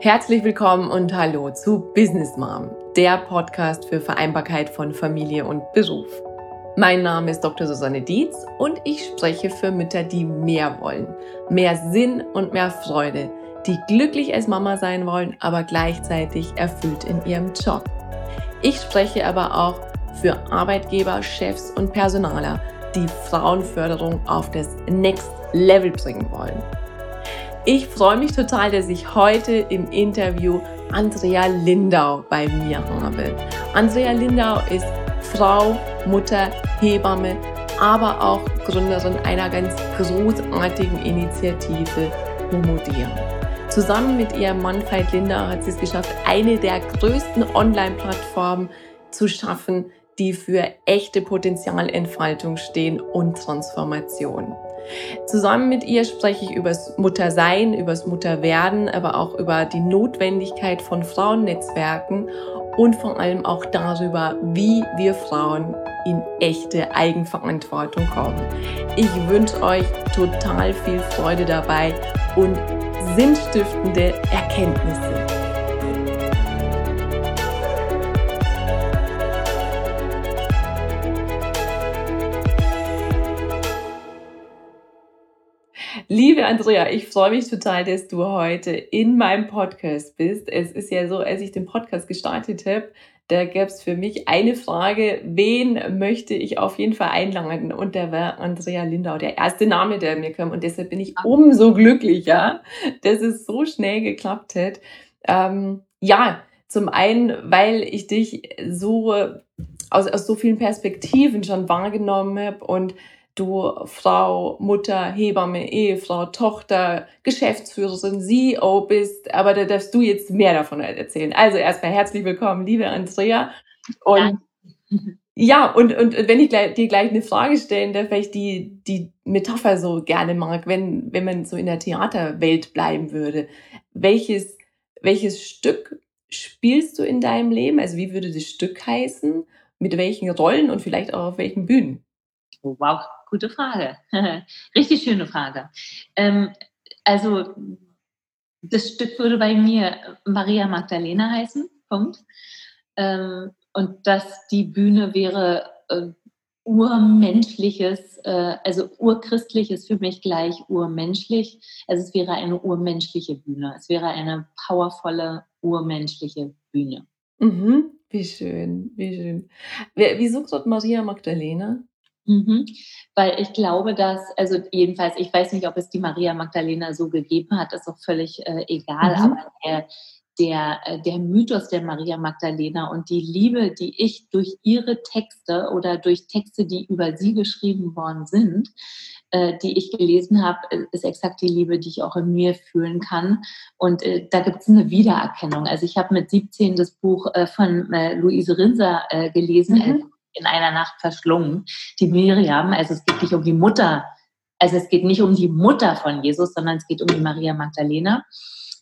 Herzlich willkommen und hallo zu Business Mom, der Podcast für Vereinbarkeit von Familie und Beruf. Mein Name ist Dr. Susanne Dietz und ich spreche für Mütter, die mehr wollen, mehr Sinn und mehr Freude, die glücklich als Mama sein wollen, aber gleichzeitig erfüllt in ihrem Job. Ich spreche aber auch für Arbeitgeber, Chefs und Personaler, die Frauenförderung auf das Next Level bringen wollen. Ich freue mich total, dass ich heute im Interview Andrea Lindau bei mir habe. Andrea Lindau ist Frau, Mutter, Hebamme, aber auch Gründerin einer ganz großartigen Initiative Homodieren. Zusammen mit ihrem Mann Veit Lindau hat sie es geschafft, eine der größten Online-Plattformen zu schaffen, die für echte Potenzialentfaltung stehen und Transformation. Zusammen mit ihr spreche ich über das Muttersein, über das Mutterwerden, aber auch über die Notwendigkeit von Frauennetzwerken und vor allem auch darüber, wie wir Frauen in echte Eigenverantwortung kommen. Ich wünsche euch total viel Freude dabei und sinnstiftende Erkenntnisse. Liebe Andrea, ich freue mich total, dass du heute in meinem Podcast bist. Es ist ja so, als ich den Podcast gestartet habe, da gab es für mich eine Frage, wen möchte ich auf jeden Fall einladen? Und der war Andrea Lindau, der erste Name, der mir kam. Und deshalb bin ich umso glücklicher, dass es so schnell geklappt hat. Ähm, ja, zum einen, weil ich dich so aus, aus so vielen Perspektiven schon wahrgenommen habe und du Frau, Mutter, Hebamme, Ehefrau, Tochter, Geschäftsführerin, CEO bist, aber da darfst du jetzt mehr davon erzählen. Also erstmal herzlich willkommen, liebe Andrea. Und ja, und, und wenn ich gleich, dir gleich eine Frage stellen darf, weil ich die, die Metapher so gerne mag, wenn, wenn man so in der Theaterwelt bleiben würde. Welches, welches Stück spielst du in deinem Leben? Also wie würde das Stück heißen? Mit welchen Rollen und vielleicht auch auf welchen Bühnen? Oh, wow, gute Frage. Richtig schöne Frage. Ähm, also, das Stück würde bei mir Maria Magdalena heißen. Punkt. Ähm, und dass die Bühne wäre äh, urmenschliches, äh, also urchristlich ist für mich gleich urmenschlich. Also es wäre eine urmenschliche Bühne. Es wäre eine powervolle, urmenschliche Bühne. Mhm. Wie schön, wie schön. Wieso gerade Maria Magdalena? Mhm. Weil ich glaube, dass, also jedenfalls, ich weiß nicht, ob es die Maria Magdalena so gegeben hat, ist auch völlig äh, egal, mhm. aber der, der, äh, der Mythos der Maria Magdalena und die Liebe, die ich durch ihre Texte oder durch Texte, die über sie geschrieben worden sind, äh, die ich gelesen habe, äh, ist exakt die Liebe, die ich auch in mir fühlen kann. Und äh, da gibt es eine Wiedererkennung. Also ich habe mit 17 das Buch äh, von Luise Rinser gelesen, mhm in einer Nacht verschlungen. Die Miriam, also es geht nicht um die Mutter, also es geht nicht um die Mutter von Jesus, sondern es geht um die Maria Magdalena.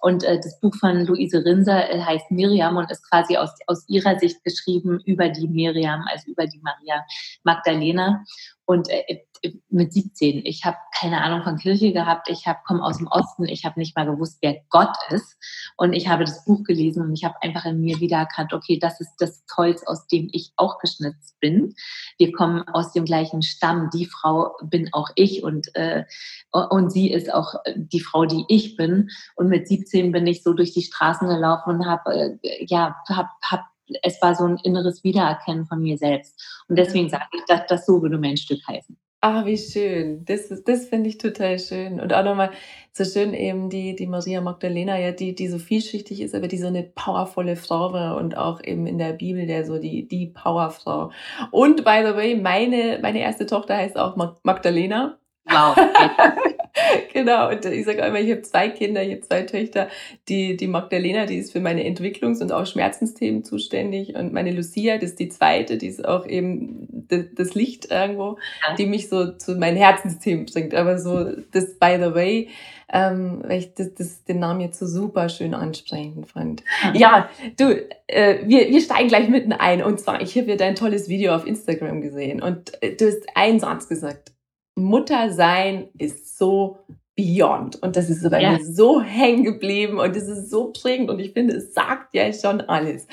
Und äh, das Buch von Luise Rinser äh, heißt Miriam und ist quasi aus, aus ihrer Sicht geschrieben über die Miriam, also über die Maria Magdalena. Und äh, mit 17. Ich habe keine Ahnung von Kirche gehabt. Ich habe komme aus dem Osten. Ich habe nicht mal gewusst, wer Gott ist. Und ich habe das Buch gelesen und ich habe einfach in mir wieder erkannt, okay, das ist das Holz, aus dem ich auch geschnitzt bin. Wir kommen aus dem gleichen Stamm. Die Frau bin auch ich und äh, und sie ist auch die Frau, die ich bin. Und mit 17 bin ich so durch die Straßen gelaufen und habe äh, ja hab, hab es war so ein inneres Wiedererkennen von mir selbst. Und deswegen sage ich, dass das so würde mein Stück heißen. Ah, wie schön. Das, das finde ich total schön. Und auch nochmal so schön eben die, die Maria Magdalena, ja, die, die so vielschichtig ist, aber die so eine powervolle Frau war und auch eben in der Bibel der so die, die Powerfrau. Und by the way, meine, meine erste Tochter heißt auch Magdalena. Wow. genau, und ich sage immer, ich habe zwei Kinder, ich habe zwei Töchter. Die, die Magdalena, die ist für meine Entwicklungs- und auch Schmerzensthemen zuständig. Und meine Lucia, das ist die zweite, die ist auch eben das Licht irgendwo, ja. die mich so zu meinen Herzensthemen bringt. Aber so, das by the way, ähm, weil ich das, das, den Namen jetzt so super schön ansprechend fand. Ja, du, äh, wir, wir steigen gleich mitten ein. Und zwar, ich habe ja dein tolles Video auf Instagram gesehen und äh, du hast einen Satz gesagt. Mutter sein ist so beyond. Und das ist so bei ja. mir so hängen geblieben und es ist so prägend und ich finde, es sagt ja schon alles.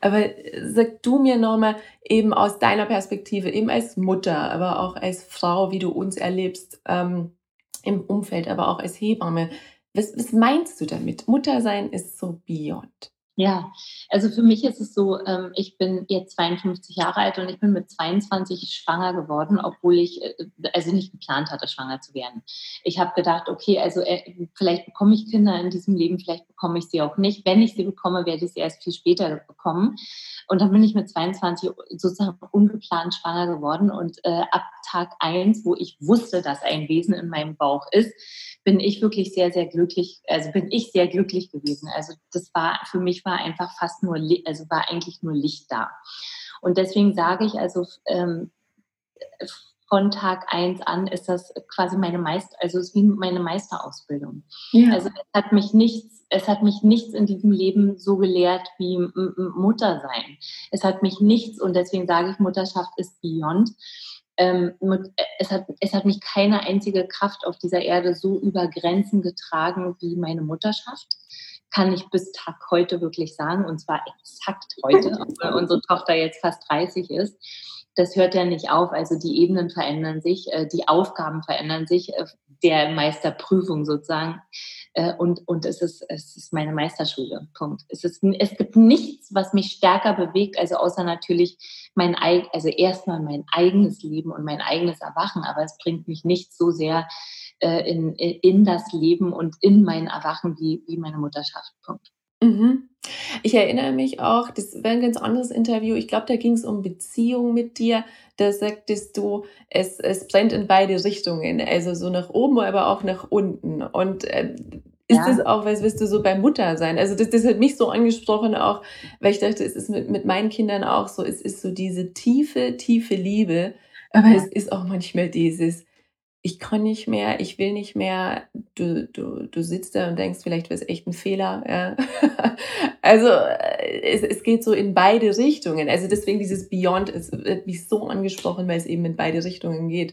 Aber sag du mir nochmal eben aus deiner Perspektive, eben als Mutter, aber auch als Frau, wie du uns erlebst ähm, im Umfeld, aber auch als Hebamme. Was, was meinst du damit? Muttersein ist so beyond. Ja, also für mich ist es so, ähm, ich bin jetzt 52 Jahre alt und ich bin mit 22 schwanger geworden, obwohl ich äh, also nicht geplant hatte, schwanger zu werden. Ich habe gedacht, okay, also äh, vielleicht bekomme ich Kinder in diesem Leben, vielleicht bekomme ich sie auch nicht. Wenn ich sie bekomme, werde ich sie erst viel später bekommen. Und dann bin ich mit 22 sozusagen ungeplant schwanger geworden und äh, ab Tag eins, wo ich wusste, dass ein Wesen in meinem Bauch ist, bin ich wirklich sehr, sehr glücklich, also bin ich sehr glücklich gewesen. Also das war, für mich war einfach fast nur, also war eigentlich nur Licht da. Und deswegen sage ich also, ähm, von Tag eins an ist das quasi meine Meister, also es wie meine Meisterausbildung. Ja. Also es hat mich nichts, es hat mich nichts in diesem Leben so gelehrt wie Mutter sein. Es hat mich nichts, und deswegen sage ich, Mutterschaft ist beyond ähm, es, hat, es hat mich keine einzige Kraft auf dieser Erde so über Grenzen getragen wie meine Mutterschaft. Kann ich bis Tag heute wirklich sagen, und zwar exakt heute, obwohl unsere Tochter jetzt fast 30 ist. Das hört ja nicht auf. Also die Ebenen verändern sich, äh, die Aufgaben verändern sich, äh, der Meisterprüfung sozusagen. Äh, und, und es, ist, es ist meine Meisterschule. Punkt. Es, ist, es gibt nichts, was mich stärker bewegt, also außer natürlich mein also erstmal mein eigenes Leben und mein eigenes Erwachen, aber es bringt mich nicht so sehr äh, in, in das Leben und in mein Erwachen wie, wie meine Mutterschaft. Punkt. Mhm. Ich erinnere mich auch, das wäre ein ganz anderes Interview. Ich glaube, da ging es um Beziehung mit dir. Da sagtest du, es, es brennt in beide Richtungen, also so nach oben, aber auch nach unten. Und äh, ist ja. das auch, was wirst du so bei Mutter sein? Also das, das hat mich so angesprochen auch, weil ich dachte, es ist mit, mit meinen Kindern auch so, es ist so diese tiefe, tiefe Liebe, aber es ist auch manchmal dieses, ich kann nicht mehr, ich will nicht mehr, du, du, du sitzt da und denkst, vielleicht wäre es echt ein Fehler. Ja. also äh, es, es geht so in beide Richtungen. Also deswegen dieses Beyond ist wird mich so angesprochen, weil es eben in beide Richtungen geht.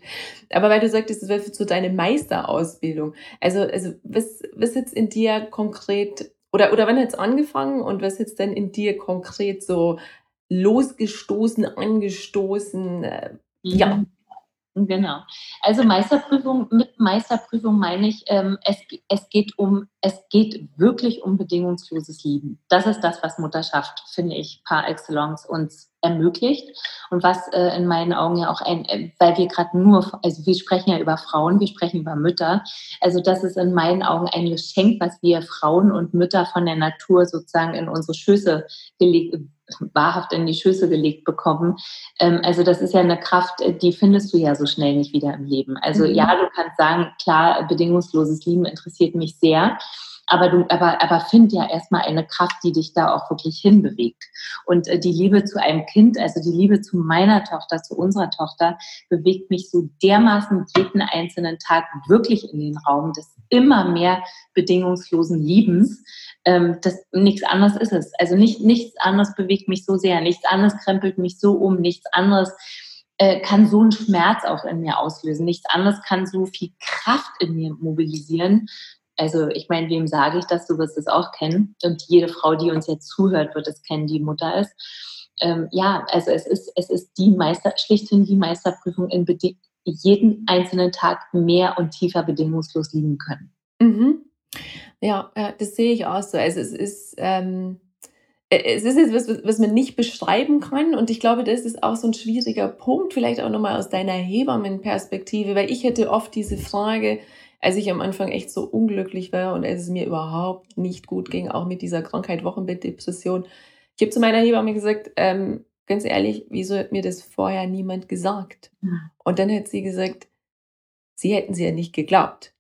Aber weil du sagtest, es wäre so deine Meisterausbildung. Also, also was, was jetzt in dir konkret, oder, oder wann hat es angefangen und was jetzt denn in dir konkret so losgestoßen, angestoßen? Äh, ja. Genau. Also Meisterprüfung, mit Meisterprüfung meine ich, ähm, es, es, geht um, es geht wirklich um bedingungsloses Lieben. Das ist das, was Mutterschaft, finde ich, par excellence uns ermöglicht und was äh, in meinen Augen ja auch ein, äh, weil wir gerade nur, also wir sprechen ja über Frauen, wir sprechen über Mütter, also das ist in meinen Augen ein Geschenk, was wir Frauen und Mütter von der Natur sozusagen in unsere Schöße gelegt wahrhaft in die Schüsse gelegt bekommen. Ähm, also das ist ja eine Kraft, äh, die findest du ja so schnell nicht wieder im Leben. Also mhm. ja, du kannst sagen, klar, bedingungsloses Lieben interessiert mich sehr. Aber du, aber, aber find ja erstmal eine Kraft, die dich da auch wirklich hinbewegt. Und äh, die Liebe zu einem Kind, also die Liebe zu meiner Tochter, zu unserer Tochter, bewegt mich so dermaßen jeden einzelnen Tag wirklich in den Raum des immer mehr bedingungslosen Liebens. Ähm, das, nichts anderes ist es. Also nicht, nichts anderes bewegt mich so sehr, nichts anderes krempelt mich so um, nichts anderes äh, kann so einen Schmerz auch in mir auslösen. Nichts anderes kann so viel Kraft in mir mobilisieren. Also ich meine, wem sage ich das? Du wirst es auch kennen. Und jede Frau, die uns jetzt zuhört, wird es kennen, die Mutter ist. Ähm, ja, also es ist, es ist die Meister, schlichthin die Meisterprüfung in Bedi jeden einzelnen Tag mehr und tiefer bedingungslos lieben können. Mhm. Ja, das sehe ich auch so. Also es ist, ähm, äh, es ist jetzt was, was man nicht beschreiben kann. Und ich glaube, das ist auch so ein schwieriger Punkt, vielleicht auch nochmal aus deiner Hebammenperspektive, weil ich hätte oft diese Frage, als ich am Anfang echt so unglücklich war und als es mir überhaupt nicht gut ging, auch mit dieser Krankheit, Wochenbettdepression. Ich habe zu meiner Hebamme gesagt, ähm, ganz ehrlich, wieso hat mir das vorher niemand gesagt? Und dann hat sie gesagt, sie hätten sie ja nicht geglaubt.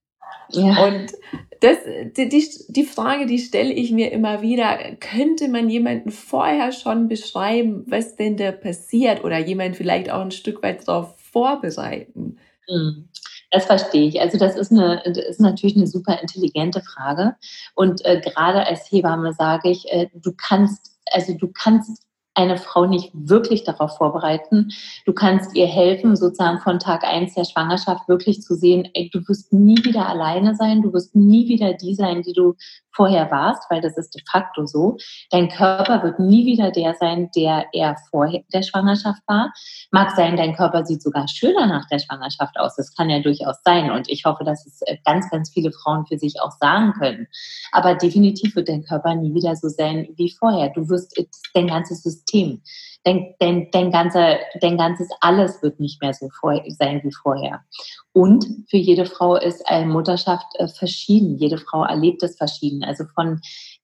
Ja. Und das, die, die, die Frage, die stelle ich mir immer wieder, könnte man jemanden vorher schon beschreiben, was denn da passiert oder jemand vielleicht auch ein Stück weit darauf vorbereiten? Hm. Das verstehe ich. Also das ist, eine, das ist natürlich eine super intelligente Frage. Und äh, gerade als Hebamme sage ich, äh, du kannst, also du kannst eine Frau nicht wirklich darauf vorbereiten. Du kannst ihr helfen, sozusagen von Tag eins der Schwangerschaft wirklich zu sehen, ey, du wirst nie wieder alleine sein, du wirst nie wieder die sein, die du vorher warst, weil das ist de facto so. Dein Körper wird nie wieder der sein, der er vor der Schwangerschaft war. Mag sein, dein Körper sieht sogar schöner nach der Schwangerschaft aus. Das kann ja durchaus sein. Und ich hoffe, dass es äh, ganz, ganz viele Frauen für sich auch sagen können. Aber definitiv wird dein Körper nie wieder so sein wie vorher. Du wirst dein ganzes System, dein, dein, dein, ganze, dein ganzes Alles wird nicht mehr so vor, sein wie vorher. Und für jede Frau ist eine Mutterschaft äh, verschieden. Jede Frau erlebt es verschieden. Also von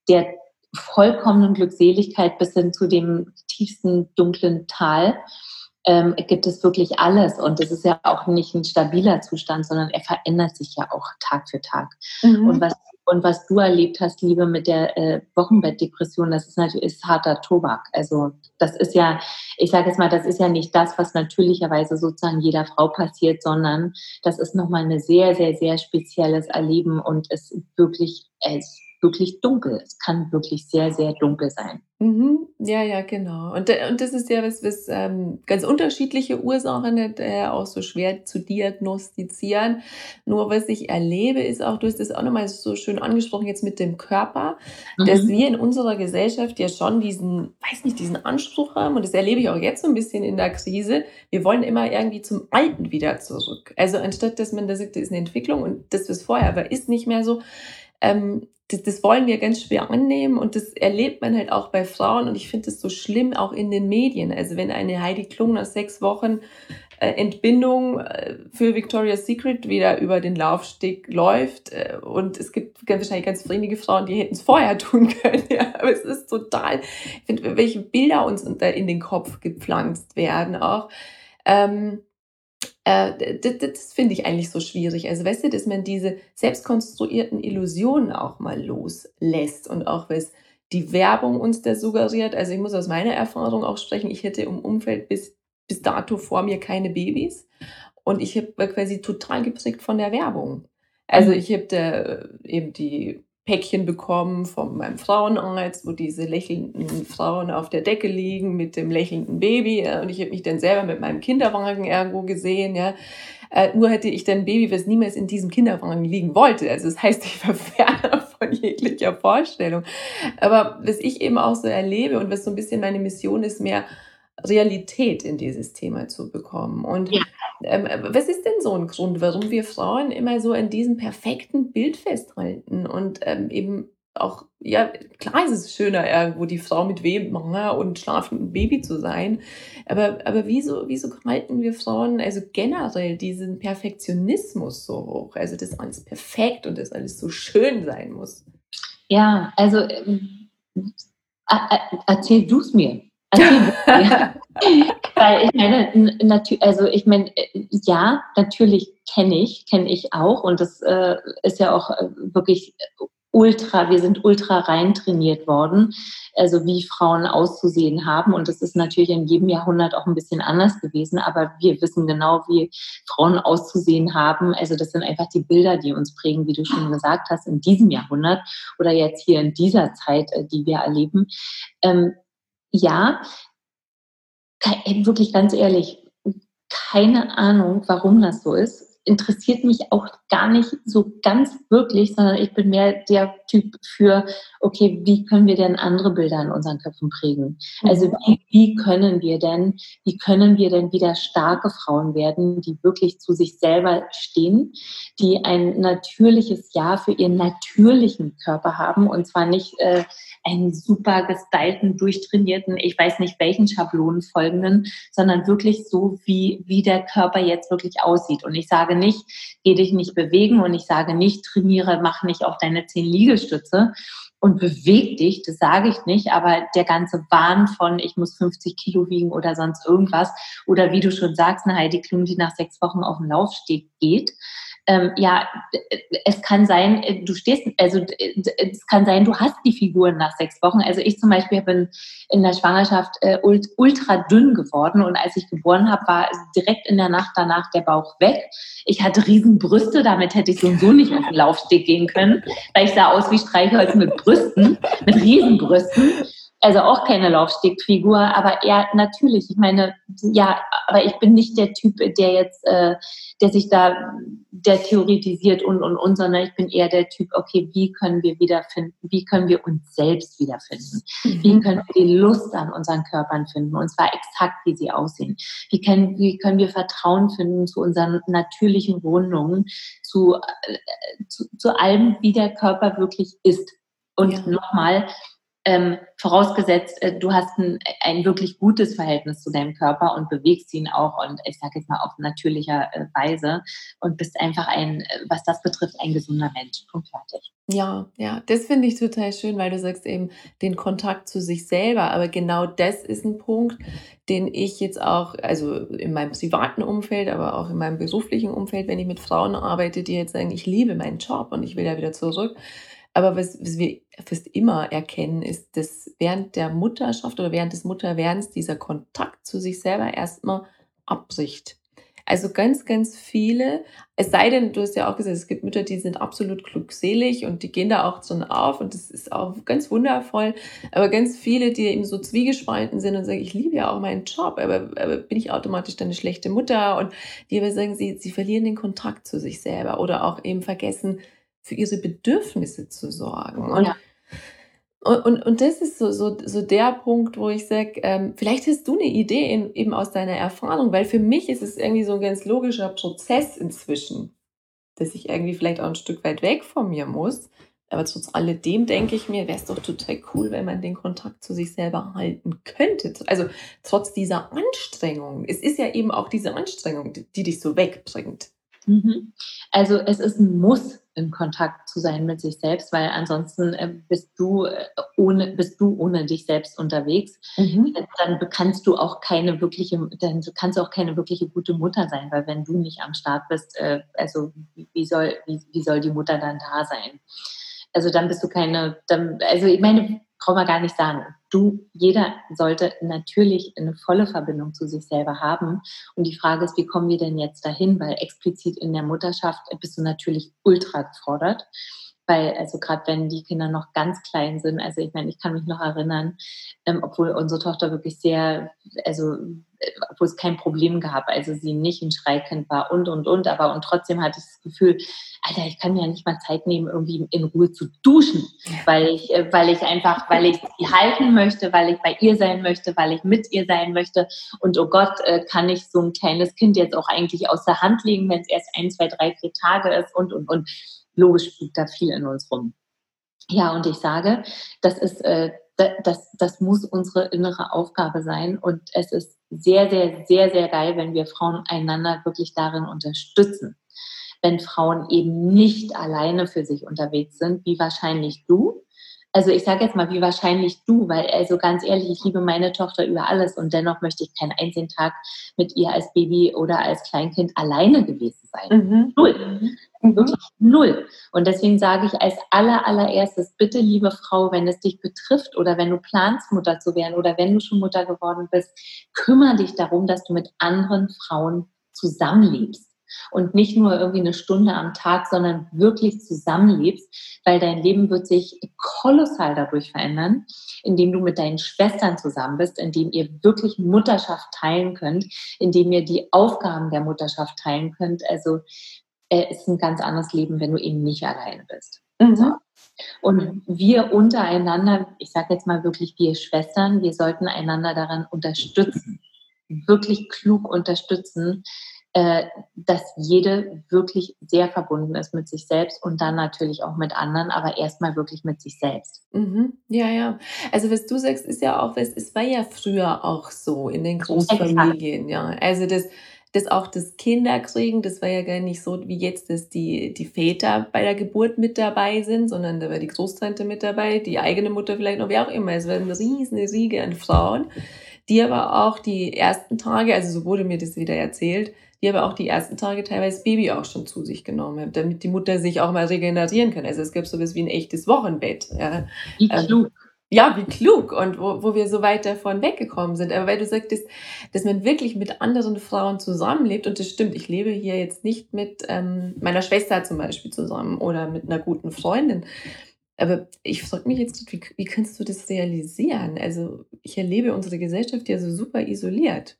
der vollkommenen Glückseligkeit bis hin zu dem tiefsten dunklen Tal ähm, gibt es wirklich alles. Und das ist ja auch nicht ein stabiler Zustand, sondern er verändert sich ja auch Tag für Tag. Mhm. Und was und was du erlebt hast, Liebe, mit der äh, Wochenbettdepression, das ist natürlich ist harter Tobak. Also das ist ja, ich sage jetzt mal, das ist ja nicht das, was natürlicherweise sozusagen jeder Frau passiert, sondern das ist nochmal ein sehr, sehr, sehr spezielles Erleben und es wirklich, es wirklich dunkel. Es kann wirklich sehr, sehr dunkel sein. Mhm. Ja, ja, genau. Und, äh, und das ist ja was, was ähm, ganz unterschiedliche Ursachen hat, äh, auch so schwer zu diagnostizieren. Nur was ich erlebe, ist auch, du hast das auch nochmal so schön angesprochen jetzt mit dem Körper, mhm. dass wir in unserer Gesellschaft ja schon diesen, weiß nicht, diesen Anspruch haben, und das erlebe ich auch jetzt so ein bisschen in der Krise, wir wollen immer irgendwie zum Alten wieder zurück. Also anstatt, dass man da sagt, das ist eine Entwicklung und das, was vorher war, ist nicht mehr so. Ähm, das, das wollen wir ganz schwer annehmen und das erlebt man halt auch bei Frauen und ich finde es so schlimm auch in den Medien. Also wenn eine Heidi Klum nach sechs Wochen äh, Entbindung äh, für Victoria's Secret wieder über den Laufsteg läuft äh, und es gibt ganz, wahrscheinlich ganz wenige Frauen, die hätten es vorher tun können. Ja, aber es ist total, ich finde, welche Bilder uns in den Kopf gepflanzt werden auch. Ähm, äh, das, das finde ich eigentlich so schwierig. Also weißt du, dass man diese selbstkonstruierten Illusionen auch mal loslässt und auch was die Werbung uns da suggeriert. Also ich muss aus meiner Erfahrung auch sprechen, ich hätte im Umfeld bis, bis dato vor mir keine Babys und ich habe quasi total geprägt von der Werbung. Also mhm. ich habe da eben die Päckchen bekommen von meinem Frauenarzt, wo diese lächelnden Frauen auf der Decke liegen mit dem lächelnden Baby. Ja, und ich habe mich dann selber mit meinem Kinderwagen irgendwo gesehen. Ja. Äh, nur hätte ich dann ein Baby, was niemals in diesem Kinderwagen liegen wollte. Also das heißt, ich war ferner von jeglicher Vorstellung. Aber was ich eben auch so erlebe und was so ein bisschen meine Mission ist, mehr Realität in dieses Thema zu bekommen. Und ja. ähm, was ist denn so ein Grund, warum wir Frauen immer so in diesem perfekten Bild festhalten und ähm, eben auch, ja, klar ist es schöner, irgendwo die Frau mit Wehmanger und schlafendem Baby zu sein, aber, aber wieso, wieso halten wir Frauen also generell diesen Perfektionismus so hoch, also dass alles perfekt und dass alles so schön sein muss? Ja, also ähm, erzähl du es mir. Weil ich meine, also ich meine, ja, natürlich kenne ich, kenne ich auch und das äh, ist ja auch äh, wirklich ultra, wir sind ultra rein trainiert worden, also wie Frauen auszusehen haben und das ist natürlich in jedem Jahrhundert auch ein bisschen anders gewesen, aber wir wissen genau, wie Frauen auszusehen haben. Also das sind einfach die Bilder, die uns prägen, wie du schon gesagt hast, in diesem Jahrhundert oder jetzt hier in dieser Zeit, äh, die wir erleben. Ähm, ja, wirklich ganz ehrlich, keine Ahnung, warum das so ist interessiert mich auch gar nicht so ganz wirklich, sondern ich bin mehr der Typ für, okay, wie können wir denn andere Bilder in unseren Köpfen prägen? Also mhm. wie, wie können wir denn, wie können wir denn wieder starke Frauen werden, die wirklich zu sich selber stehen, die ein natürliches Ja für ihren natürlichen Körper haben und zwar nicht äh, einen super gestylten, durchtrainierten, ich weiß nicht welchen Schablonen folgenden, sondern wirklich so, wie, wie der Körper jetzt wirklich aussieht. Und ich sage nicht, geh dich nicht bewegen und ich sage nicht, trainiere, mach nicht auf deine zehn Liegestütze und beweg dich, das sage ich nicht, aber der ganze Wahn von, ich muss 50 Kilo wiegen oder sonst irgendwas, oder wie du schon sagst, eine Heidi Klum, die nach sechs Wochen auf den Laufsteg geht, ähm, ja, es kann sein, äh, du stehst, also es kann sein, du hast die Figuren nach sechs Wochen. Also ich zum Beispiel bin in der Schwangerschaft äh, ultra dünn geworden und als ich geboren habe, war direkt in der Nacht danach der Bauch weg. Ich hatte riesen Brüste, damit hätte ich so und so nicht auf den Laufsteg gehen können, weil ich sah aus wie Streichholz mit Brüsten, mit Riesenbrüsten. Also auch keine Laufstegfigur, aber er natürlich, ich meine, ja, aber ich bin nicht der Typ, der jetzt, äh, der sich da, der theoretisiert und und und, sondern ich bin eher der Typ, okay, wie können wir wiederfinden, wie können wir uns selbst wiederfinden, mhm. wie können wir die Lust an unseren Körpern finden und zwar exakt, wie sie aussehen, wie können, wie können wir Vertrauen finden zu unseren natürlichen Rundungen, zu, äh, zu, zu allem, wie der Körper wirklich ist. Und ja. nochmal, ähm, vorausgesetzt, äh, du hast ein, ein wirklich gutes Verhältnis zu deinem Körper und bewegst ihn auch und ich sage jetzt mal auf natürlicher äh, Weise und bist einfach ein, äh, was das betrifft, ein gesunder Mensch. Punkt fertig. Ja, ja, das finde ich total schön, weil du sagst eben den Kontakt zu sich selber. Aber genau das ist ein Punkt, den ich jetzt auch, also in meinem privaten Umfeld, aber auch in meinem beruflichen Umfeld, wenn ich mit Frauen arbeite, die jetzt sagen, ich liebe meinen Job und ich will ja wieder zurück, aber was, was wir fast immer erkennen, ist, dass während der Mutterschaft oder während des Mutterwerdens dieser Kontakt zu sich selber erstmal abbricht. Also ganz, ganz viele, es sei denn, du hast ja auch gesagt, es gibt Mütter, die sind absolut glückselig und die gehen da auch schon auf und das ist auch ganz wundervoll. Aber ganz viele, die eben so zwiegespalten sind und sagen, ich liebe ja auch meinen Job, aber, aber bin ich automatisch dann eine schlechte Mutter? Und die aber sagen, sie, sie verlieren den Kontakt zu sich selber oder auch eben vergessen, für ihre Bedürfnisse zu sorgen. Und, ja. und, und, und, das ist so, so, so der Punkt, wo ich sage, ähm, vielleicht hast du eine Idee in, eben aus deiner Erfahrung, weil für mich ist es irgendwie so ein ganz logischer Prozess inzwischen, dass ich irgendwie vielleicht auch ein Stück weit weg von mir muss. Aber trotz alledem denke ich mir, wäre es doch total cool, wenn man den Kontakt zu sich selber halten könnte. Also trotz dieser Anstrengung. Es ist ja eben auch diese Anstrengung, die, die dich so wegbringt. Mhm. Also es ist ein Muss, in Kontakt zu sein mit sich selbst, weil ansonsten äh, bist du äh, ohne bist du ohne dich selbst unterwegs. Mhm. Dann kannst du auch keine wirkliche, dann kannst du auch keine wirkliche gute Mutter sein, weil wenn du nicht am Start bist, äh, also wie soll wie, wie soll die Mutter dann da sein? Also dann bist du keine, dann, also ich meine, brauchen wir gar nicht sagen. Du, jeder sollte natürlich eine volle Verbindung zu sich selber haben. Und die Frage ist, wie kommen wir denn jetzt dahin? Weil explizit in der Mutterschaft bist du natürlich ultra gefordert weil also gerade wenn die Kinder noch ganz klein sind, also ich meine, ich kann mich noch erinnern, ähm, obwohl unsere Tochter wirklich sehr, also äh, obwohl es kein Problem gab, also sie nicht ein Schreikind war und und und, aber und trotzdem hatte ich das Gefühl, Alter, ich kann mir ja nicht mal Zeit nehmen, irgendwie in Ruhe zu duschen, weil ich, äh, weil ich einfach, weil ich sie halten möchte, weil ich bei ihr sein möchte, weil ich mit ihr sein möchte. Und oh Gott, äh, kann ich so ein kleines Kind jetzt auch eigentlich aus der Hand legen, wenn es erst ein, zwei, drei, vier Tage ist und und und logisch spukt da viel in uns rum. Ja, und ich sage, das ist, äh, das, das muss unsere innere Aufgabe sein. Und es ist sehr, sehr, sehr, sehr geil, wenn wir Frauen einander wirklich darin unterstützen. Wenn Frauen eben nicht alleine für sich unterwegs sind, wie wahrscheinlich du, also ich sage jetzt mal, wie wahrscheinlich du, weil also ganz ehrlich, ich liebe meine Tochter über alles und dennoch möchte ich keinen einzigen Tag mit ihr als Baby oder als Kleinkind alleine gewesen sein. Mhm. Null. Mhm. Wirklich null. Und deswegen sage ich als aller, allererstes, bitte, liebe Frau, wenn es dich betrifft oder wenn du planst, Mutter zu werden oder wenn du schon Mutter geworden bist, kümmere dich darum, dass du mit anderen Frauen zusammenlebst und nicht nur irgendwie eine Stunde am Tag, sondern wirklich zusammenlebst, weil dein Leben wird sich kolossal dadurch verändern, indem du mit deinen Schwestern zusammen bist, indem ihr wirklich Mutterschaft teilen könnt, indem ihr die Aufgaben der Mutterschaft teilen könnt. Also es äh, ist ein ganz anderes Leben, wenn du eben nicht alleine bist. Mhm. So. Und wir untereinander, ich sage jetzt mal wirklich wir Schwestern, wir sollten einander daran unterstützen, wirklich klug unterstützen, dass jede wirklich sehr verbunden ist mit sich selbst und dann natürlich auch mit anderen, aber erstmal wirklich mit sich selbst. Mhm. Ja, ja. Also was du sagst, ist ja auch, es war ja früher auch so in den Großfamilien, ja. Also das, das auch das Kinderkriegen, das war ja gar nicht so wie jetzt, dass die, die Väter bei der Geburt mit dabei sind, sondern da war die Großtante mit dabei, die eigene Mutter vielleicht noch, wie auch immer. Es war eine riesige Riege an Frauen, die aber auch die ersten Tage, also so wurde mir das wieder erzählt, die aber auch die ersten Tage teilweise Baby auch schon zu sich genommen haben, damit die Mutter sich auch mal regenerieren kann. Also es gab sowas wie ein echtes Wochenbett. Ja. Wie ähm, klug. ja, wie klug und wo, wo wir so weit davon weggekommen sind. Aber weil du sagtest, dass man wirklich mit anderen Frauen zusammenlebt und das stimmt, ich lebe hier jetzt nicht mit ähm, meiner Schwester zum Beispiel zusammen oder mit einer guten Freundin. Aber ich frage mich jetzt, wie, wie kannst du das realisieren? Also ich erlebe unsere Gesellschaft ja so super isoliert.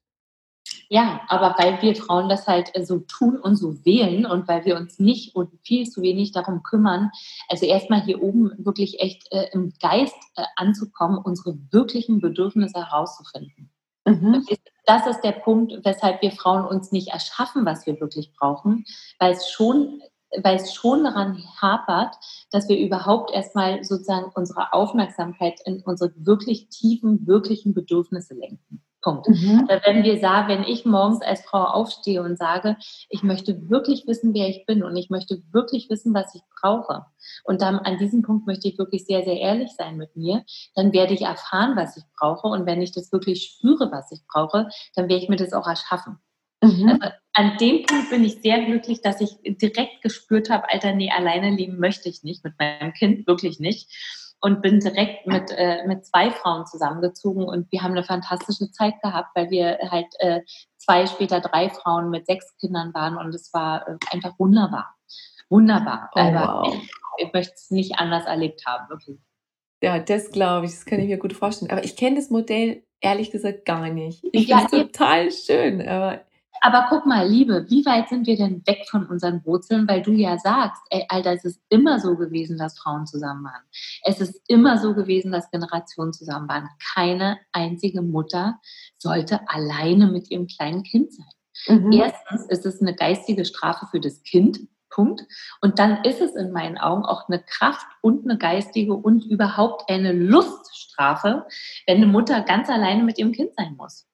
Ja, aber weil wir Frauen das halt äh, so tun und so wählen und weil wir uns nicht und viel zu wenig darum kümmern, also erstmal hier oben wirklich echt äh, im Geist äh, anzukommen, unsere wirklichen Bedürfnisse herauszufinden. Mhm. Das ist der Punkt, weshalb wir Frauen uns nicht erschaffen, was wir wirklich brauchen, weil es schon weil es schon daran hapert, dass wir überhaupt erstmal sozusagen unsere Aufmerksamkeit in unsere wirklich tiefen, wirklichen Bedürfnisse lenken. Punkt. Mhm. Wenn wir sagen, wenn ich morgens als Frau aufstehe und sage, ich möchte wirklich wissen, wer ich bin und ich möchte wirklich wissen, was ich brauche. Und dann an diesem Punkt möchte ich wirklich sehr, sehr ehrlich sein mit mir. Dann werde ich erfahren, was ich brauche. Und wenn ich das wirklich spüre, was ich brauche, dann werde ich mir das auch erschaffen. Mhm. Also an dem Punkt bin ich sehr glücklich, dass ich direkt gespürt habe, Alter, nee, alleine leben möchte ich nicht mit meinem Kind, wirklich nicht und bin direkt mit, äh, mit zwei Frauen zusammengezogen und wir haben eine fantastische Zeit gehabt, weil wir halt äh, zwei, später drei Frauen mit sechs Kindern waren und es war äh, einfach wunderbar. Wunderbar. Oh, Aber wow. ich, ich möchte es nicht anders erlebt haben, wirklich. Ja, das glaube ich, das kann ich mir gut vorstellen. Aber ich kenne das Modell ehrlich gesagt gar nicht. Ich ja, finde es total schön, aber aber guck mal, Liebe, wie weit sind wir denn weg von unseren Wurzeln? Weil du ja sagst, ey, Alter, es ist immer so gewesen, dass Frauen zusammen waren. Es ist immer so gewesen, dass Generationen zusammen waren. Keine einzige Mutter sollte alleine mit ihrem kleinen Kind sein. Mhm. Erstens ist es eine geistige Strafe für das Kind, Punkt. Und dann ist es in meinen Augen auch eine Kraft und eine geistige und überhaupt eine Luststrafe, wenn eine Mutter ganz alleine mit ihrem Kind sein muss.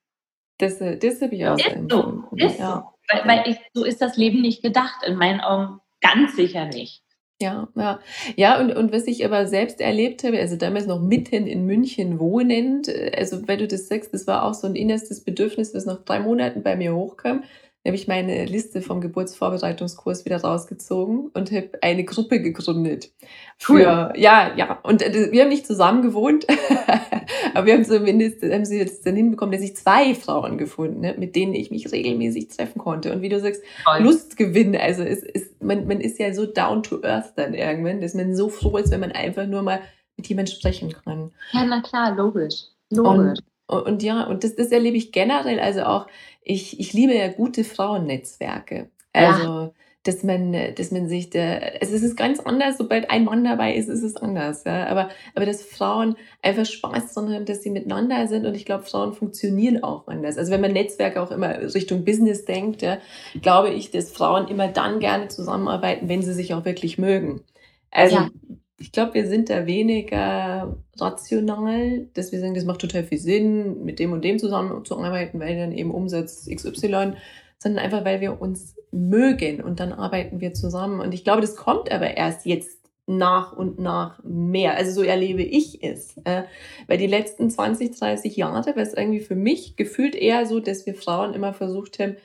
Das, äh, das habe ich auch ist so. Ist ja. so. Weil, weil ich, so ist das Leben nicht gedacht, in meinen Augen ganz sicher nicht. Ja, ja. Ja, und, und was ich aber selbst erlebt habe, also damals noch mitten in München wohnend, äh, also weil du das sagst, das war auch so ein innerstes Bedürfnis, das nach drei Monaten bei mir hochkam habe ich meine Liste vom Geburtsvorbereitungskurs wieder rausgezogen und habe eine Gruppe gegründet. Für, cool. ja, ja. Und äh, wir haben nicht zusammen gewohnt, aber wir haben zumindest, haben sie jetzt dann hinbekommen, dass ich zwei Frauen gefunden habe, mit denen ich mich regelmäßig treffen konnte. Und wie du sagst, Toll. Lustgewinn. Also es ist, man, man ist ja so down to earth dann irgendwann, dass man so froh ist, wenn man einfach nur mal mit jemandem sprechen kann. Ja, na klar, logisch. Logisch. Und, und ja, und das, das erlebe ich generell, also auch ich, ich liebe ja gute Frauennetzwerke. Also, ja. dass man, dass man sich da, also es ist ganz anders, sobald ein Mann dabei ist, ist es anders, ja. Aber, aber dass Frauen einfach Spaß daran haben, dass sie miteinander sind und ich glaube, Frauen funktionieren auch anders. Also wenn man Netzwerke auch immer Richtung Business denkt, ja, glaube ich, dass Frauen immer dann gerne zusammenarbeiten, wenn sie sich auch wirklich mögen. Also, ja ich glaube, wir sind da weniger rational, dass wir sagen, das macht total viel Sinn, mit dem und dem zusammenzuarbeiten, weil dann eben Umsatz XY, sondern einfach, weil wir uns mögen und dann arbeiten wir zusammen. Und ich glaube, das kommt aber erst jetzt nach und nach mehr. Also so erlebe ich es. Äh, weil die letzten 20, 30 Jahre war es irgendwie für mich gefühlt eher so, dass wir Frauen immer versucht haben,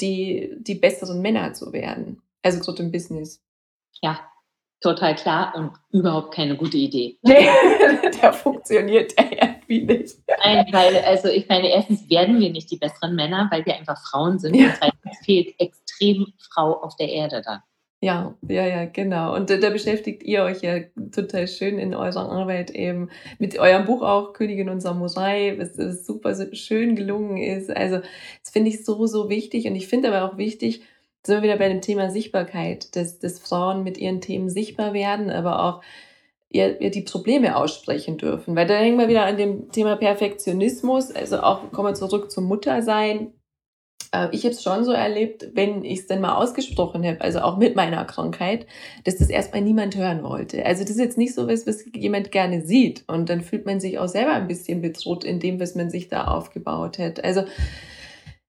die, die besseren Männer zu werden. Also gerade im Business. Ja, total klar und überhaupt keine gute Idee. Nee, der funktioniert irgendwie nicht. Nein, weil, also ich meine, erstens werden wir nicht die besseren Männer, weil wir einfach Frauen sind. Ja. Und zweitens fehlt extrem Frau auf der Erde dann. Ja, ja, ja, genau. Und da, da beschäftigt ihr euch ja total schön in eurer Arbeit eben mit eurem Buch auch Königin und Samurai, was, was super schön gelungen ist. Also das finde ich so, so wichtig. Und ich finde aber auch wichtig, sind wir wieder bei dem Thema Sichtbarkeit, dass, dass Frauen mit ihren Themen sichtbar werden, aber auch ihr, ihr die Probleme aussprechen dürfen. Weil da hängen wir wieder an dem Thema Perfektionismus, also auch kommen wir zurück zum Muttersein. Äh, ich habe es schon so erlebt, wenn ich es dann mal ausgesprochen habe, also auch mit meiner Krankheit, dass das erstmal niemand hören wollte. Also das ist jetzt nicht so was, was jemand gerne sieht. Und dann fühlt man sich auch selber ein bisschen bedroht in dem, was man sich da aufgebaut hat. Also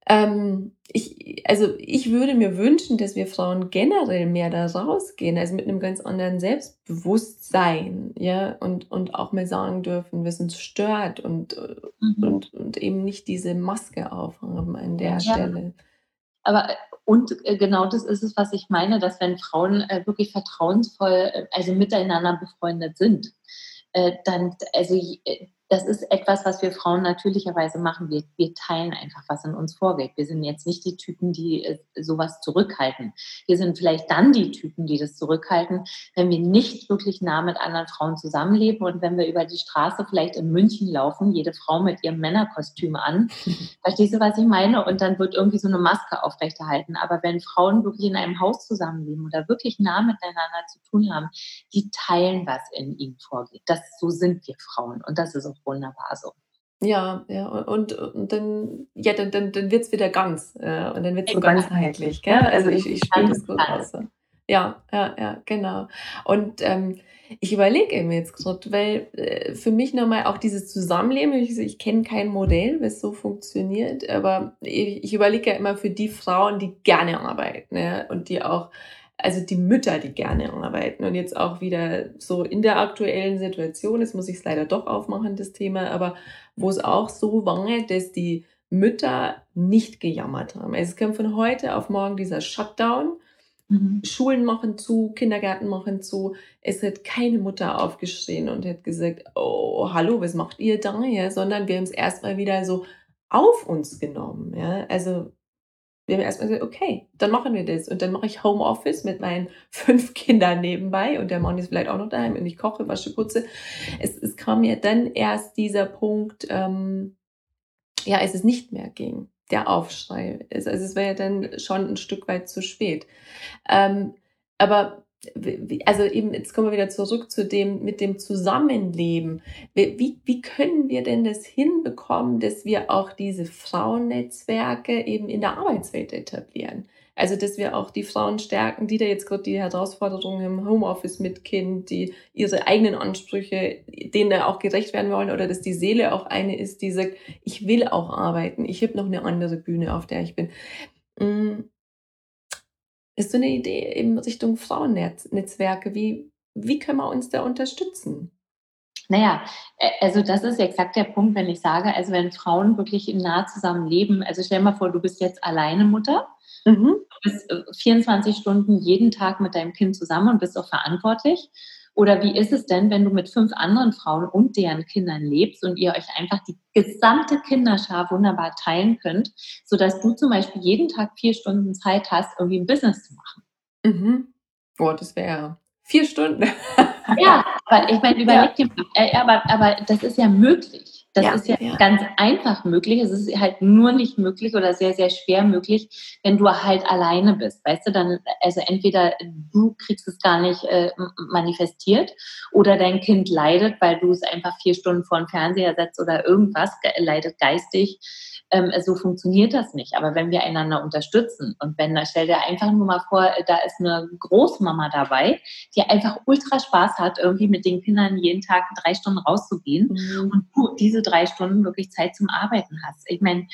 ähm, ich, also ich würde mir wünschen, dass wir Frauen generell mehr da rausgehen, also mit einem ganz anderen Selbstbewusstsein, ja, und, und auch mal sagen dürfen, was uns stört und, mhm. und, und eben nicht diese Maske aufhaben an der ja. Stelle. Aber und äh, genau das ist es, was ich meine, dass wenn Frauen äh, wirklich vertrauensvoll, äh, also miteinander befreundet sind, dann, also das ist etwas, was wir Frauen natürlicherweise machen. Wir, wir teilen einfach, was in uns vorgeht. Wir sind jetzt nicht die Typen, die äh, sowas zurückhalten. Wir sind vielleicht dann die Typen, die das zurückhalten, wenn wir nicht wirklich nah mit anderen Frauen zusammenleben und wenn wir über die Straße vielleicht in München laufen, jede Frau mit ihrem Männerkostüm an. Verstehst du, was ich meine? Und dann wird irgendwie so eine Maske aufrechterhalten. Aber wenn Frauen wirklich in einem Haus zusammenleben oder wirklich nah miteinander zu tun haben, die teilen, was in ihnen vorgeht. Das, so sind wir Frauen. Und das ist auch wunderbar so. Ja, ja, und, und dann, ja, dann, dann, dann wird es wieder ganz. Ja, und dann wird es so ganzheitlich, gell? Also ich, ich spiele das gut aus. Ja, ja, ja, genau. Und ähm, ich überlege mir jetzt gerade, weil äh, für mich nochmal auch dieses Zusammenleben, ich, ich kenne kein Modell, was so funktioniert, aber ich, ich überlege ja immer für die Frauen, die gerne arbeiten ja, und die auch also die Mütter, die gerne arbeiten und jetzt auch wieder so in der aktuellen Situation, jetzt muss ich es leider doch aufmachen, das Thema, aber wo es auch so war, dass die Mütter nicht gejammert haben. Also es kam von heute auf morgen dieser Shutdown. Mhm. Schulen machen zu, Kindergärten machen zu. Es hat keine Mutter aufgeschrien und hat gesagt, oh, hallo, was macht ihr da? Ja, sondern wir haben es erstmal wieder so auf uns genommen. Ja, also wir haben erstmal gesagt, okay, dann machen wir das. Und dann mache ich Homeoffice mit meinen fünf Kindern nebenbei und der Mann ist vielleicht auch noch daheim und ich koche, wasche, putze. Es, es kam mir dann erst dieser Punkt, ähm, ja, es ist nicht mehr ging, der Aufschrei. Also es wäre ja dann schon ein Stück weit zu spät. Ähm, aber also eben, jetzt kommen wir wieder zurück zu dem, mit dem Zusammenleben. Wie, wie können wir denn das hinbekommen, dass wir auch diese Frauennetzwerke eben in der Arbeitswelt etablieren? Also, dass wir auch die Frauen stärken, die da jetzt gerade die Herausforderungen im Homeoffice mit Kind, die ihre eigenen Ansprüche, denen da auch gerecht werden wollen, oder dass die Seele auch eine ist, die sagt, ich will auch arbeiten, ich habe noch eine andere Bühne, auf der ich bin. Ist so eine Idee in Richtung Frauennetzwerke? Wie, wie können wir uns da unterstützen? Naja, also das ist exakt der Punkt, wenn ich sage, also wenn Frauen wirklich nah zusammen leben, also stell dir mal vor, du bist jetzt alleine Mutter, mhm. du bist 24 äh, Stunden jeden Tag mit deinem Kind zusammen und bist auch verantwortlich oder wie ist es denn, wenn du mit fünf anderen Frauen und deren Kindern lebst und ihr euch einfach die gesamte Kinderschar wunderbar teilen könnt, sodass du zum Beispiel jeden Tag vier Stunden Zeit hast, irgendwie ein Business zu machen? Mhm. Oh, das wäre vier Stunden. ja, aber ich meine, überleg dir mal, äh, aber, aber das ist ja möglich. Das ja, ist ja, ja, ganz einfach möglich. Es ist halt nur nicht möglich oder sehr, sehr schwer möglich, wenn du halt alleine bist. Weißt du, dann, also entweder du kriegst es gar nicht äh, manifestiert oder dein Kind leidet, weil du es einfach vier Stunden vor den Fernseher setzt oder irgendwas, leidet geistig ähm, so funktioniert das nicht. Aber wenn wir einander unterstützen und wenn, stell dir einfach nur mal vor, da ist eine Großmama dabei, die einfach ultra Spaß hat, irgendwie mit den Kindern jeden Tag drei Stunden rauszugehen mhm. und du diese drei Stunden wirklich Zeit zum Arbeiten hast. Ich meine,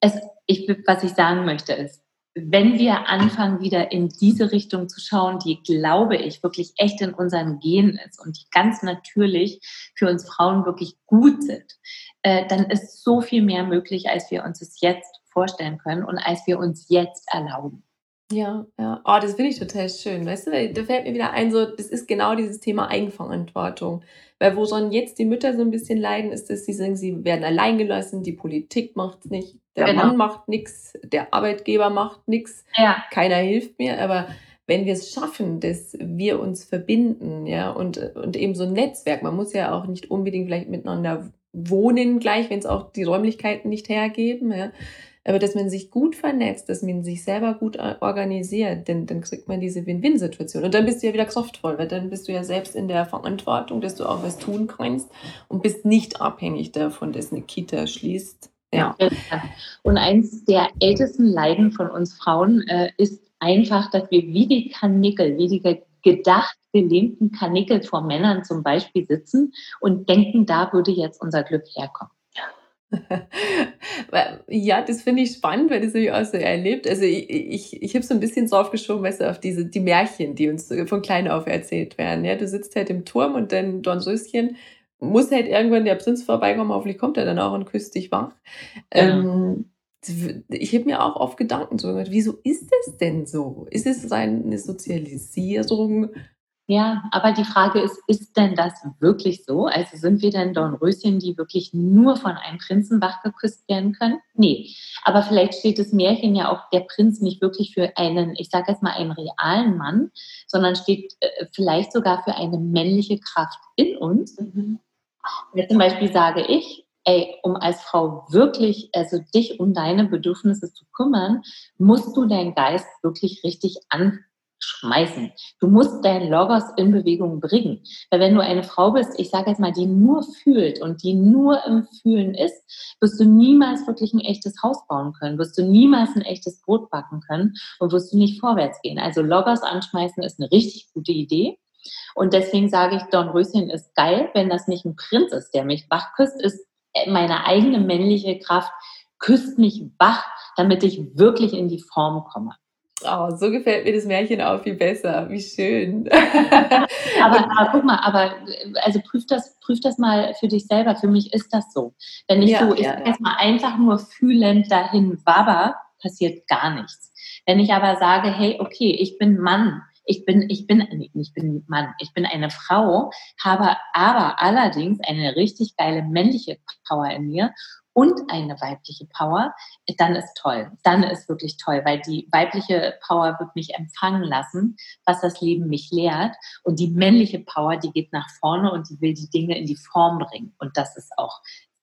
es, ich, was ich sagen möchte ist, wenn wir anfangen, wieder in diese Richtung zu schauen, die, glaube ich, wirklich echt in unseren Genen ist und die ganz natürlich für uns Frauen wirklich gut sind, äh, dann ist so viel mehr möglich, als wir uns es jetzt vorstellen können und als wir uns jetzt erlauben. Ja, ja. Oh, das finde ich total schön. Weißt du, da fällt mir wieder ein, so, das ist genau dieses Thema Eigenverantwortung. Weil wo schon jetzt die Mütter so ein bisschen leiden, ist, dass sie sagen, sie werden alleingelassen, die Politik macht nicht, der genau. Mann macht nichts, der Arbeitgeber macht nichts, ja. keiner hilft mir. Aber wenn wir es schaffen, dass wir uns verbinden, ja, und, und eben so ein Netzwerk, man muss ja auch nicht unbedingt vielleicht miteinander wohnen gleich, wenn es auch die Räumlichkeiten nicht hergeben, ja, aber dass man sich gut vernetzt, dass man sich selber gut organisiert, denn dann kriegt man diese Win-Win-Situation. Und dann bist du ja wieder kraftvoll, weil dann bist du ja selbst in der Verantwortung, dass du auch was tun kannst und bist nicht abhängig davon, dass eine Kita schließt. Ja. Und eins der ältesten Leiden von uns Frauen äh, ist einfach, dass wir wie die Kanickel, wie die gedacht gelähmten Kanickel vor Männern zum Beispiel sitzen und denken, da würde jetzt unser Glück herkommen. ja, das finde ich spannend, weil das habe ich auch so erlebt. Also ich, ich, ich habe so ein bisschen drauf geschoben, weißt du, auf diese, die Märchen, die uns von klein auf erzählt werden. Ja, du sitzt halt im Turm und dann Dornröschen muss halt irgendwann der Prinz vorbeikommen, hoffentlich kommt er dann auch und küsst dich wach. Ja. Ähm, ich habe mir auch oft Gedanken so gemacht, wieso ist es denn so? Ist es eine Sozialisierung Ja, aber die Frage ist, ist denn das wirklich so? Also sind wir denn Dornröschen, die wirklich nur von einem Prinzen wachgeküsst werden können? Nee. Aber vielleicht steht das Märchen ja auch der Prinz nicht wirklich für einen, ich sage jetzt mal einen realen Mann, sondern steht äh, vielleicht sogar für eine männliche Kraft in uns. Mhm. Jetzt zum Beispiel sage ich, ey, um als Frau wirklich, also dich um deine Bedürfnisse zu kümmern, musst du deinen Geist wirklich richtig an schmeißen. Du musst deinen Logos in Bewegung bringen. Weil wenn du eine Frau bist, ich sage jetzt mal, die nur fühlt und die nur im Fühlen ist, wirst du niemals wirklich ein echtes Haus bauen können, wirst du niemals ein echtes Brot backen können und wirst du nicht vorwärts gehen. Also Logos anschmeißen ist eine richtig gute Idee. Und deswegen sage ich, Dornröschen ist geil, wenn das nicht ein Prinz ist, der mich wach küsst, ist meine eigene männliche Kraft, küsst mich wach, damit ich wirklich in die Form komme. Oh, so gefällt mir das Märchen auch viel besser. Wie schön. aber, aber, guck mal, aber also prüf das, prüf das mal für dich selber. Für mich ist das so. Wenn ich ja, so, ich ja, sag jetzt mal einfach nur fühlend dahin wabber, passiert gar nichts. Wenn ich aber sage, hey, okay, ich bin Mann, ich bin, ich bin, ich bin Mann, ich bin eine Frau, habe aber allerdings eine richtig geile männliche Power in mir und eine weibliche Power, dann ist toll. Dann ist wirklich toll, weil die weibliche Power wird mich empfangen lassen, was das Leben mich lehrt. Und die männliche Power, die geht nach vorne und die will die Dinge in die Form bringen. Und das ist auch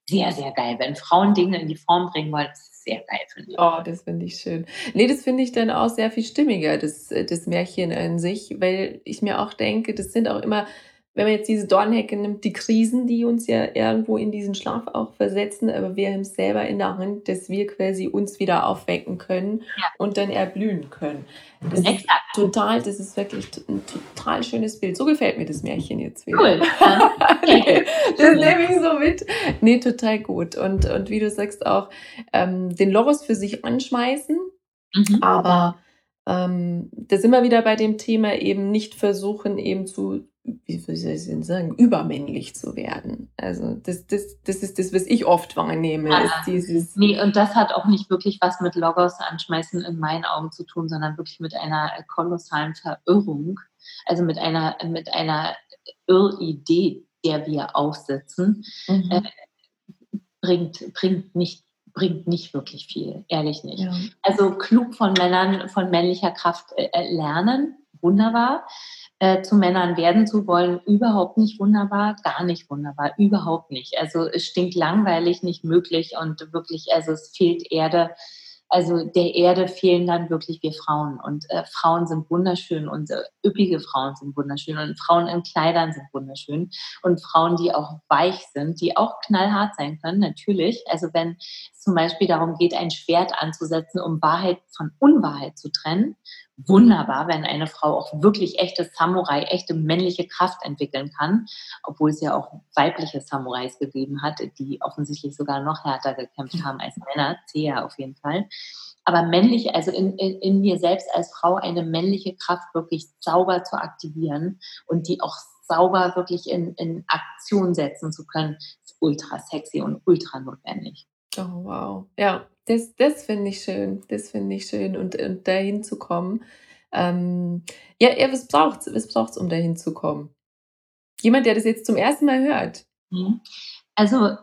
sehr, sehr geil. Wenn Frauen Dinge in die Form bringen wollen, ist sehr geil, finde. Oh, das finde ich schön. Nee, das finde ich dann auch sehr viel stimmiger, das, das Märchen in sich, weil ich mir auch denke, das sind auch immer wenn man jetzt diese Dornhecke nimmt, die Krisen, die uns ja irgendwo in diesen Schlaf auch versetzen, aber wir haben es selber in der Hand, dass wir quasi uns wieder aufwecken können ja. und dann erblühen können. Das Exakt. ist total, das ist wirklich ein total schönes Bild. So gefällt mir das Märchen jetzt wieder. Cool. nee, das nehme ich so mit. Nee, total gut. Und, und wie du sagst auch, ähm, den Loros für sich anschmeißen, mhm. aber ähm, da sind wir wieder bei dem Thema eben nicht versuchen, eben zu wie soll ich denn sagen, übermännlich zu werden. Also das, das, das ist das, was ich oft wahrnehme. Ja, ist dieses nee, und das hat auch nicht wirklich was mit Logos anschmeißen in meinen Augen zu tun, sondern wirklich mit einer kolossalen Verirrung, also mit einer, mit einer Irridee, der wir aufsetzen, mhm. äh, bringt, bringt nicht bringt nicht wirklich viel, ehrlich nicht. Ja. Also klug von Männern, von männlicher Kraft äh, äh lernen, wunderbar äh, zu Männern werden zu wollen, überhaupt nicht wunderbar, gar nicht wunderbar, überhaupt nicht. Also es stinkt langweilig, nicht möglich und wirklich, also es fehlt Erde. Also der Erde fehlen dann wirklich wir Frauen. Und äh, Frauen sind wunderschön und äh, üppige Frauen sind wunderschön und Frauen in Kleidern sind wunderschön und Frauen, die auch weich sind, die auch knallhart sein können, natürlich. Also wenn es zum Beispiel darum geht, ein Schwert anzusetzen, um Wahrheit von Unwahrheit zu trennen, wunderbar, wenn eine Frau auch wirklich echte Samurai, echte männliche Kraft entwickeln kann, obwohl es ja auch weibliche Samurais gegeben hat, die offensichtlich sogar noch härter gekämpft haben als Männer, zäher auf jeden Fall. Aber männlich, also in, in, in mir selbst als Frau eine männliche Kraft wirklich sauber zu aktivieren und die auch sauber wirklich in, in Aktion setzen zu können, ist ultra sexy und ultra notwendig. Oh, wow. Ja, das, das finde ich schön. Das finde ich schön. Und, und dahin zu kommen. Ähm, ja, ja, was braucht es, was braucht's, um dahin zu kommen? Jemand, der das jetzt zum ersten Mal hört. Mhm. Also,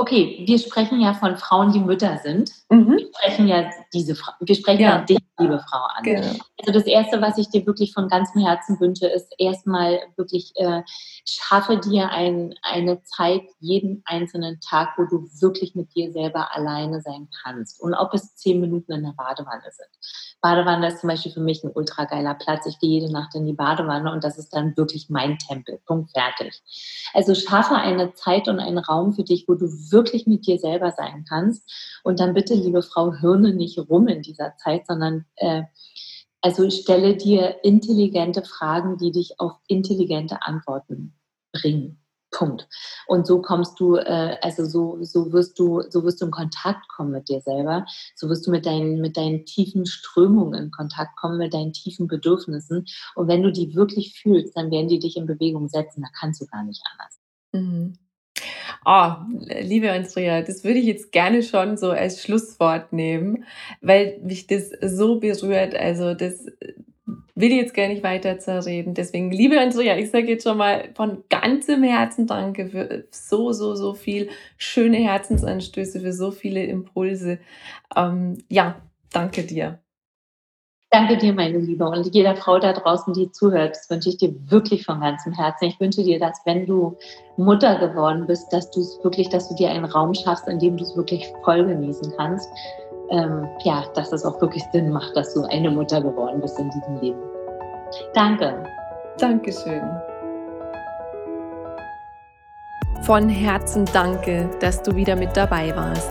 okay, wir sprechen ja von Frauen, die Mütter sind. Mhm. Wir sprechen ja diese wir sprechen ja, ja dich, liebe Frau, an. Genau. Also das Erste, was ich dir wirklich von ganzem Herzen wünsche, ist erstmal wirklich, äh, schaffe dir ein, eine Zeit, jeden einzelnen Tag, wo du wirklich mit dir selber alleine sein kannst. Und ob es zehn Minuten in der Badewanne sind. Badewanne ist zum Beispiel für mich ein ultra geiler Platz. Ich gehe jede Nacht in die Badewanne und das ist dann wirklich mein Tempel. Punkt fertig. Also schaffe eine Zeit und einen Raum für dich, wo du wirklich mit dir selber sein kannst. Und dann bitte, liebe Frau, Hirne nicht rum in dieser Zeit, sondern äh, also stelle dir intelligente Fragen, die dich auf intelligente Antworten bringen. Punkt. Und so kommst du, äh, also so, so wirst du, so wirst du in Kontakt kommen mit dir selber. So wirst du mit deinen, mit deinen tiefen Strömungen in Kontakt kommen, mit deinen tiefen Bedürfnissen. Und wenn du die wirklich fühlst, dann werden die dich in Bewegung setzen. Da kannst du gar nicht anders. Mhm. Oh, liebe Andrea, das würde ich jetzt gerne schon so als Schlusswort nehmen, weil mich das so berührt. Also das will jetzt gar nicht weiter zerreden. Deswegen, liebe Andrea, ich sage jetzt schon mal von ganzem Herzen Danke für so, so, so viel schöne Herzensanstöße, für so viele Impulse. Ähm, ja, danke dir. Danke dir, meine Liebe. Und jeder Frau da draußen, die zuhört, das wünsche ich dir wirklich von ganzem Herzen. Ich wünsche dir, dass wenn du Mutter geworden bist, dass du es wirklich, dass du dir einen Raum schaffst, in dem du es wirklich voll genießen kannst. Ähm, ja, dass es auch wirklich Sinn macht, dass du eine Mutter geworden bist in diesem Leben. Danke. Dankeschön. Von Herzen danke, dass du wieder mit dabei warst.